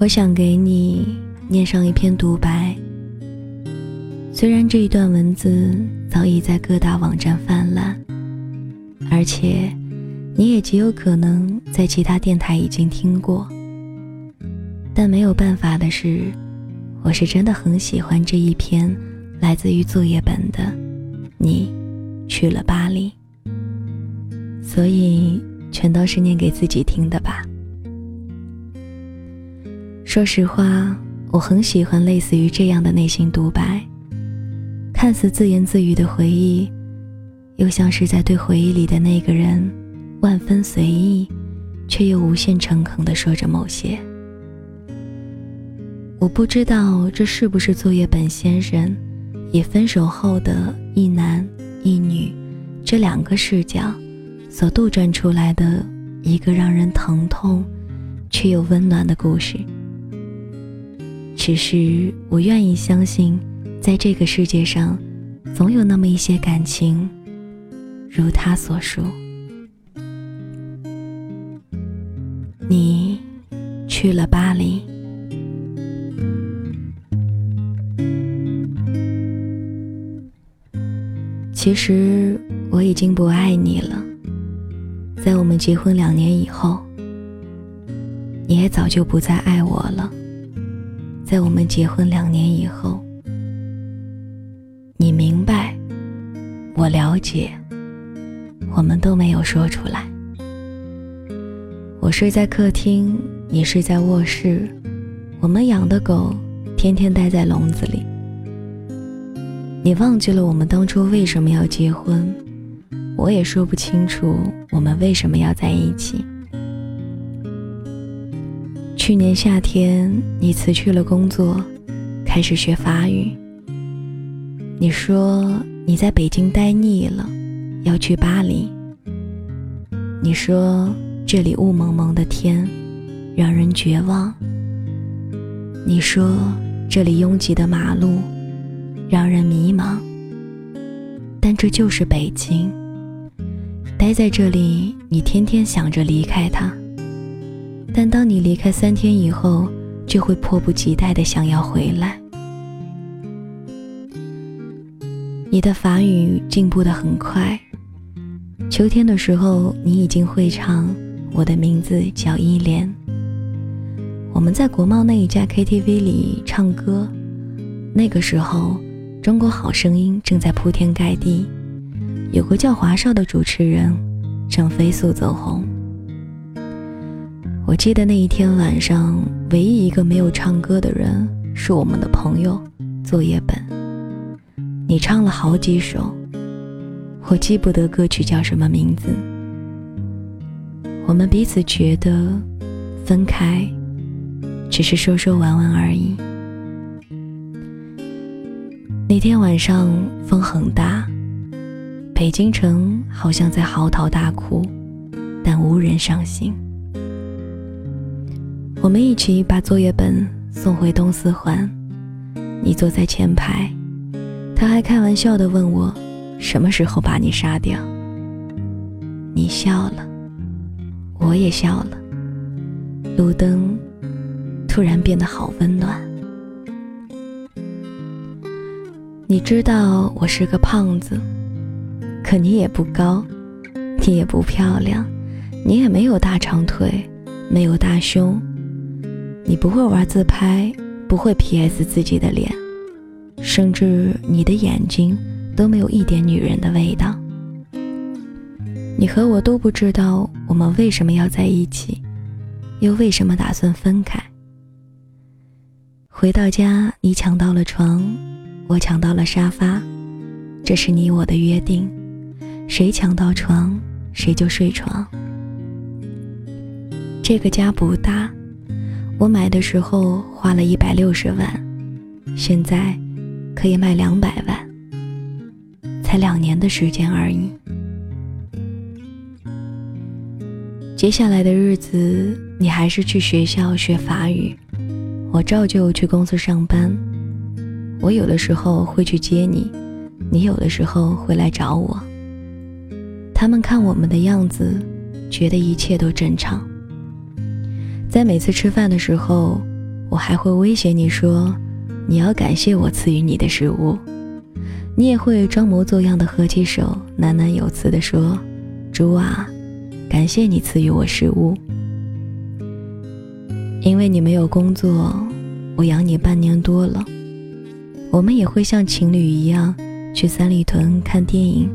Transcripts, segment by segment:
我想给你念上一篇独白。虽然这一段文字早已在各大网站泛滥，而且你也极有可能在其他电台已经听过，但没有办法的是，我是真的很喜欢这一篇来自于作业本的《你去了巴黎》，所以全都是念给自己听的吧。说实话，我很喜欢类似于这样的内心独白，看似自言自语的回忆，又像是在对回忆里的那个人万分随意，却又无限诚恳地说着某些。我不知道这是不是作业本先生以分手后的一男一女这两个视角所杜撰出来的一个让人疼痛却又温暖的故事。只是我愿意相信，在这个世界上，总有那么一些感情，如他所说。你去了巴黎，其实我已经不爱你了。在我们结婚两年以后，你也早就不再爱我了。在我们结婚两年以后，你明白，我了解，我们都没有说出来。我睡在客厅，你睡在卧室，我们养的狗天天待在笼子里。你忘记了我们当初为什么要结婚，我也说不清楚我们为什么要在一起。去年夏天，你辞去了工作，开始学法语。你说你在北京待腻了，要去巴黎。你说这里雾蒙蒙的天，让人绝望。你说这里拥挤的马路，让人迷茫。但这就是北京，待在这里，你天天想着离开它。但当你离开三天以后，就会迫不及待的想要回来。你的法语进步的很快，秋天的时候你已经会唱《我的名字叫依莲》。我们在国贸那一家 KTV 里唱歌，那个时候《中国好声音》正在铺天盖地，有个叫华少的主持人正飞速走红。我记得那一天晚上，唯一一个没有唱歌的人是我们的朋友作业本。你唱了好几首，我记不得歌曲叫什么名字。我们彼此觉得分开只是说说玩玩而已。那天晚上风很大，北京城好像在嚎啕大哭，但无人伤心。我们一起把作业本送回东四环，你坐在前排，他还开玩笑的问我，什么时候把你杀掉？你笑了，我也笑了。路灯突然变得好温暖。你知道我是个胖子，可你也不高，你也不漂亮，你也没有大长腿，没有大胸。你不会玩自拍，不会 P.S 自己的脸，甚至你的眼睛都没有一点女人的味道。你和我都不知道我们为什么要在一起，又为什么打算分开。回到家，你抢到了床，我抢到了沙发，这是你我的约定，谁抢到床，谁就睡床。这个家不大。我买的时候花了一百六十万，现在可以卖两百万，才两年的时间而已。接下来的日子，你还是去学校学法语，我照旧去公司上班。我有的时候会去接你，你有的时候会来找我。他们看我们的样子，觉得一切都正常。在每次吃饭的时候，我还会威胁你说，你要感谢我赐予你的食物。你也会装模作样的合起手，喃喃有词地说：“猪啊，感谢你赐予我食物。因为你没有工作，我养你半年多了。我们也会像情侣一样去三里屯看电影，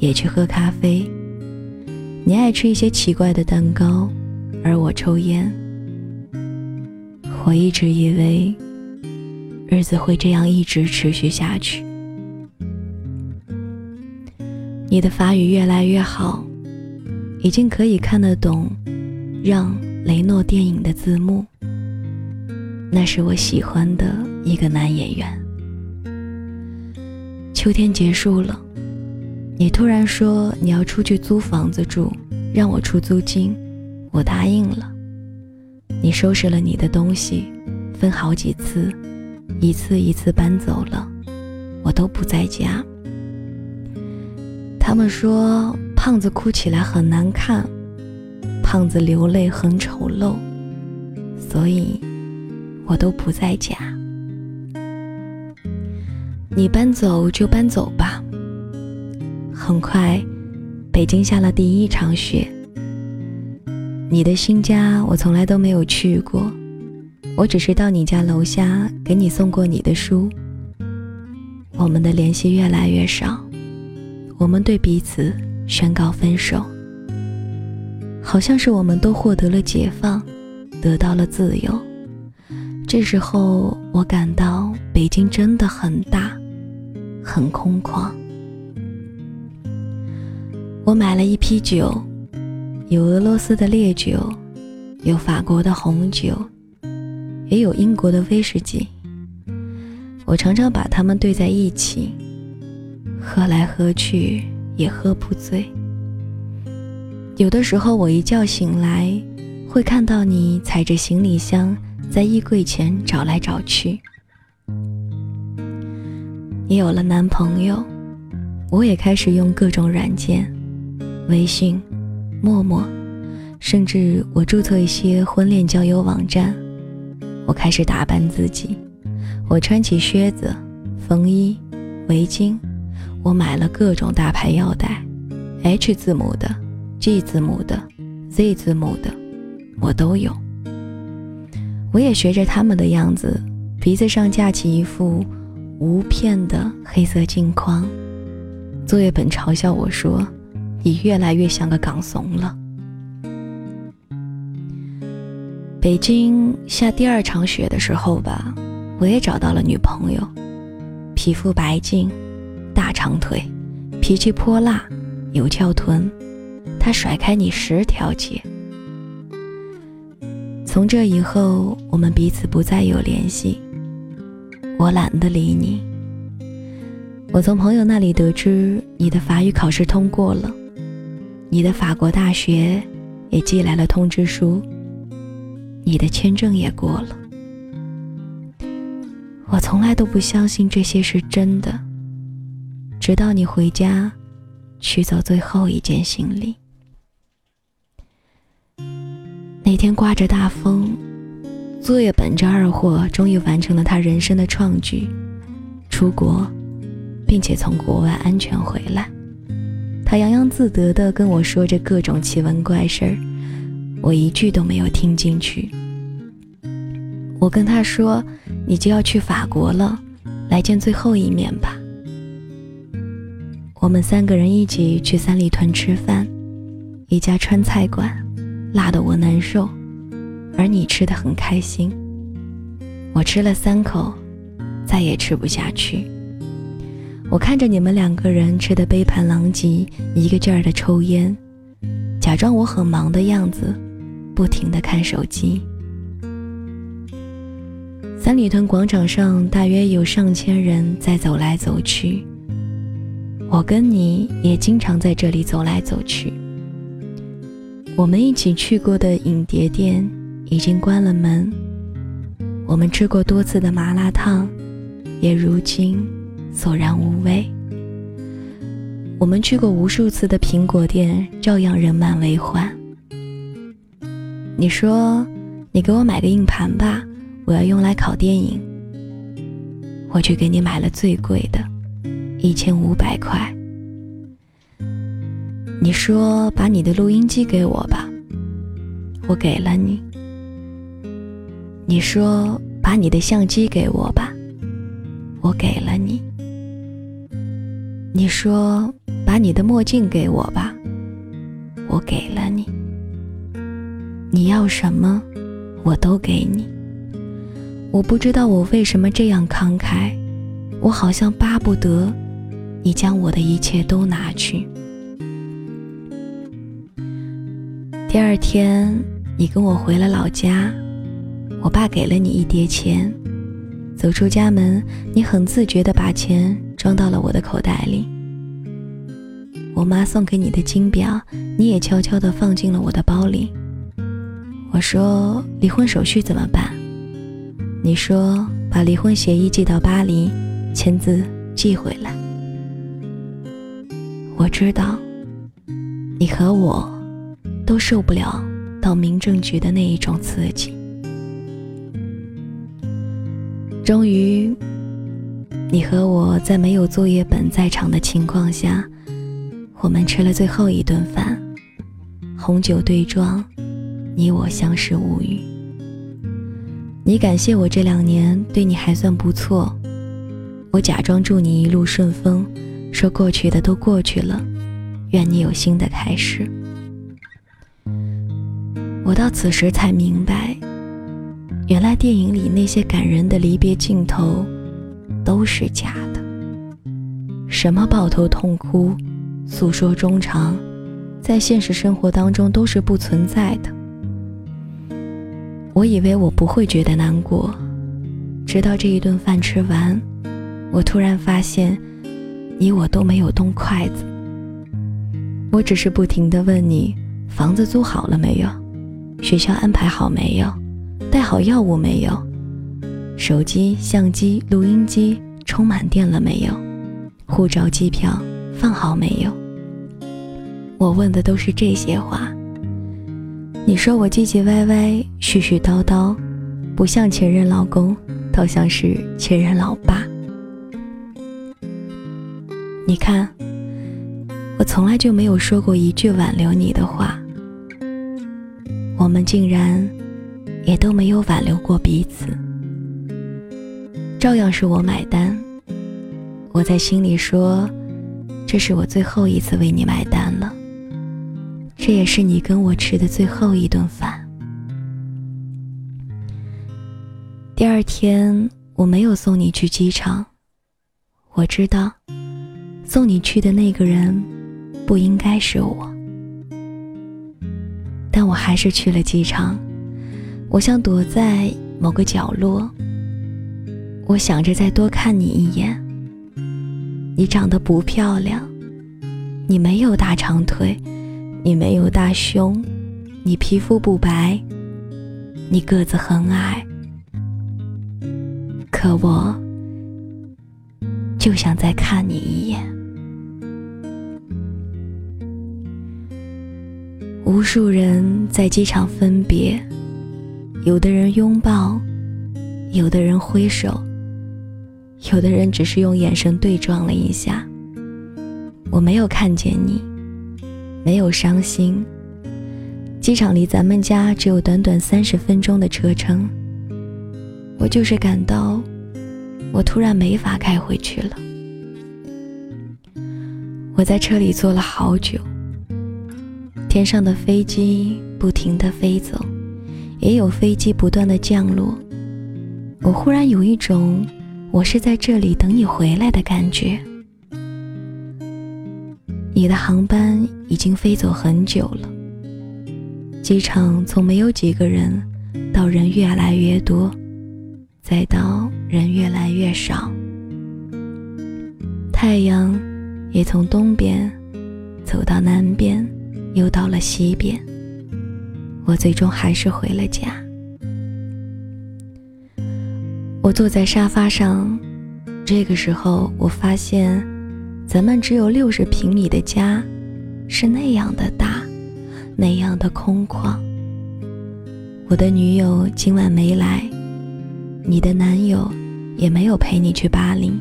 也去喝咖啡。你爱吃一些奇怪的蛋糕，而我抽烟。我一直以为日子会这样一直持续下去。”你的法语越来越好，已经可以看得懂让雷诺电影的字幕。那是我喜欢的一个男演员。秋天结束了，你突然说你要出去租房子住，让我出租金，我答应了。你收拾了你的东西，分好几次，一次一次搬走了，我都不在家。他们说胖子哭起来很难看，胖子流泪很丑陋，所以我都不在家。你搬走就搬走吧。很快，北京下了第一场雪。你的新家我从来都没有去过，我只是到你家楼下给你送过你的书。我们的联系越来越少。我们对彼此宣告分手，好像是我们都获得了解放，得到了自由。这时候，我感到北京真的很大，很空旷。我买了一批酒，有俄罗斯的烈酒，有法国的红酒，也有英国的威士忌。我常常把它们兑在一起。喝来喝去也喝不醉。有的时候我一觉醒来，会看到你踩着行李箱在衣柜前找来找去。你有了男朋友，我也开始用各种软件，微信、陌陌，甚至我注册一些婚恋交友网站。我开始打扮自己，我穿起靴子、风衣、围巾。我买了各种大牌腰带，H 字母的、G 字母的、Z 字母的，我都有。我也学着他们的样子，鼻子上架起一副无片的黑色镜框。作业本嘲笑我说：“你越来越像个港怂了。”北京下第二场雪的时候吧，我也找到了女朋友，皮肤白净。大长腿，脾气泼辣，有翘臀，他甩开你十条街。从这以后，我们彼此不再有联系。我懒得理你。我从朋友那里得知你的法语考试通过了，你的法国大学也寄来了通知书，你的签证也过了。我从来都不相信这些是真的。直到你回家，取走最后一件行李。那天刮着大风，作业本这二货终于完成了他人生的创举，出国，并且从国外安全回来。他洋洋自得地跟我说着各种奇闻怪事儿，我一句都没有听进去。我跟他说：“你就要去法国了，来见最后一面吧。”我们三个人一起去三里屯吃饭，一家川菜馆，辣得我难受，而你吃的很开心。我吃了三口，再也吃不下去。我看着你们两个人吃的杯盘狼藉，一个劲儿的抽烟，假装我很忙的样子，不停的看手机。三里屯广场上大约有上千人在走来走去。我跟你也经常在这里走来走去。我们一起去过的影碟店已经关了门，我们吃过多次的麻辣烫，也如今索然无味。我们去过无数次的苹果店，照样人满为患。你说，你给我买个硬盘吧，我要用来考电影，我去给你买了最贵的，一千五百块。你说把你的录音机给我吧，我给了你。你说把你的相机给我吧，我给了你。说把你的墨镜给我吧，我给了你。你要什么，我都给你。我不知道我为什么这样慷慨，我好像巴不得你将我的一切都拿去。第二天，你跟我回了老家，我爸给了你一叠钱。走出家门，你很自觉地把钱装到了我的口袋里。我妈送给你的金表，你也悄悄地放进了我的包里。我说离婚手续怎么办？你说把离婚协议寄到巴黎，签字寄回来。我知道，你和我都受不了到民政局的那一种刺激。终于，你和我在没有作业本在场的情况下，我们吃了最后一顿饭，红酒对撞。你我相视无语。你感谢我这两年对你还算不错，我假装祝你一路顺风，说过去的都过去了，愿你有新的开始。我到此时才明白，原来电影里那些感人的离别镜头都是假的，什么抱头痛哭、诉说衷肠，在现实生活当中都是不存在的。我以为我不会觉得难过，直到这一顿饭吃完，我突然发现，你我都没有动筷子。我只是不停地问你：房子租好了没有？学校安排好没有？带好药物没有？手机、相机、录音机充满电了没有？护照、机票放好没有？我问的都是这些话。你说我唧唧歪歪、絮絮叨叨，不像前任老公，倒像是前任老爸。你看，我从来就没有说过一句挽留你的话，我们竟然也都没有挽留过彼此，照样是我买单。我在心里说，这是我最后一次为你买单了。这也是你跟我吃的最后一顿饭。第二天我没有送你去机场，我知道送你去的那个人不应该是我，但我还是去了机场。我想躲在某个角落，我想着再多看你一眼。你长得不漂亮，你没有大长腿。你没有大胸，你皮肤不白，你个子很矮，可我就想再看你一眼。无数人在机场分别，有的人拥抱，有的人挥手，有的人只是用眼神对撞了一下。我没有看见你。没有伤心。机场离咱们家只有短短三十分钟的车程，我就是感到，我突然没法开回去了。我在车里坐了好久，天上的飞机不停地飞走，也有飞机不断的降落。我忽然有一种，我是在这里等你回来的感觉。你的航班已经飞走很久了。机场从没有几个人，到人越来越多，再到人越来越少。太阳也从东边走到南边，又到了西边。我最终还是回了家。我坐在沙发上，这个时候我发现。咱们只有六十平米的家，是那样的大，那样的空旷。我的女友今晚没来，你的男友也没有陪你去巴黎。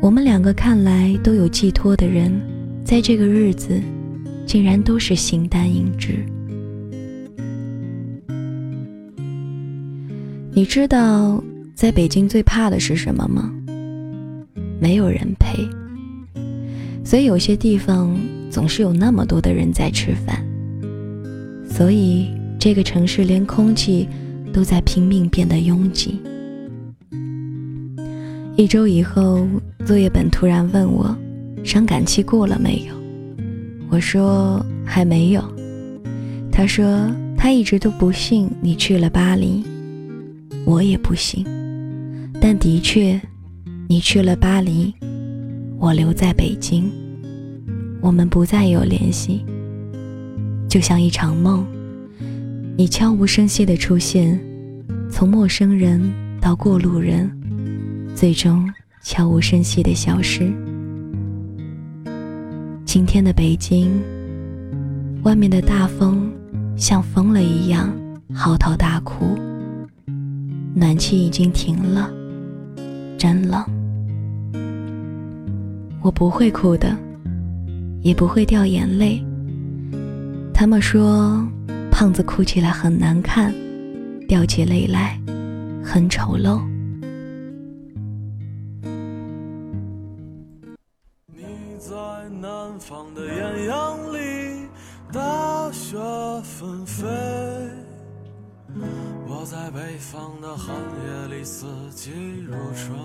我们两个看来都有寄托的人，在这个日子，竟然都是形单影只。你知道在北京最怕的是什么吗？没有人陪。所以有些地方总是有那么多的人在吃饭，所以这个城市连空气都在拼命变得拥挤。一周以后，作业本突然问我，伤感期过了没有？我说还没有。他说他一直都不信你去了巴黎，我也不信，但的确，你去了巴黎。我留在北京，我们不再有联系，就像一场梦。你悄无声息的出现，从陌生人到过路人，最终悄无声息的消失。今天的北京，外面的大风像疯了一样嚎啕大哭，暖气已经停了，真冷。我不会哭的，也不会掉眼泪。他们说，胖子哭起来很难看，掉起泪来很丑陋。北方的寒夜里，四季如春。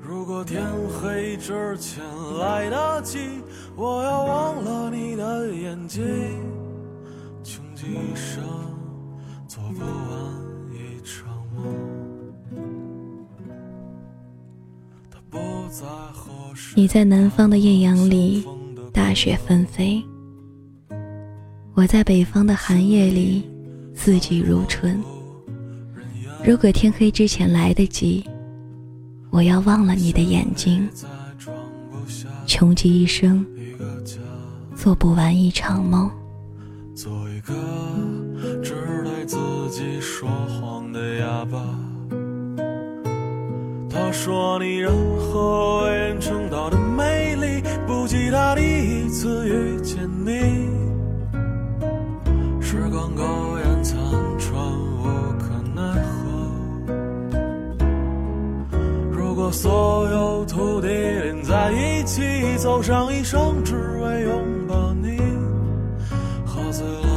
如果天黑之前来得及，我要忘了你的眼睛，穷极一生做不完一场梦。你在南方的艳阳里，大雪纷飞；我在北方的寒夜里，四季如春。如果天黑之前来得及。我要忘了你的眼睛，穷极一生做不完一场梦。做一个只对自己说谎的哑巴。他说你任何为人称道的美丽，不及他第一次遇见你。所有土地连在一起，走上一生，只为拥抱你。喝醉了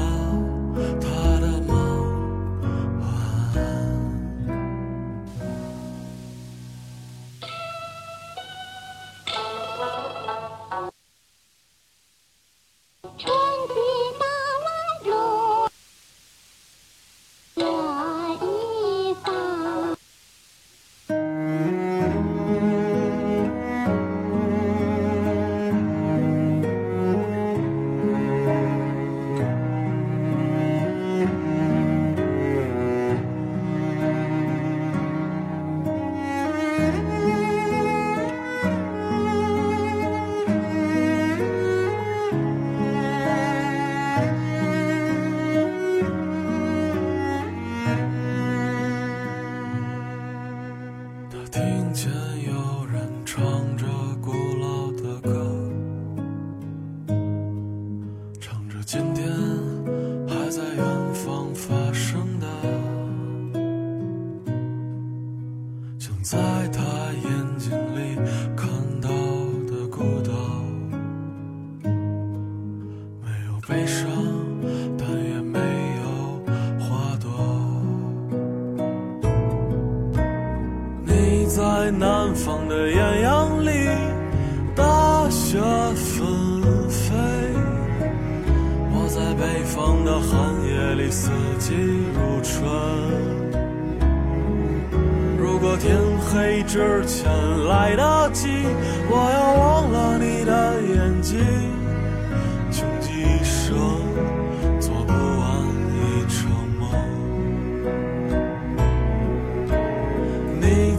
悲伤，但也没有花朵。你在南方的艳阳里，大雪纷飞；我在北方的寒夜里，四季如春。如果天黑之前来得及，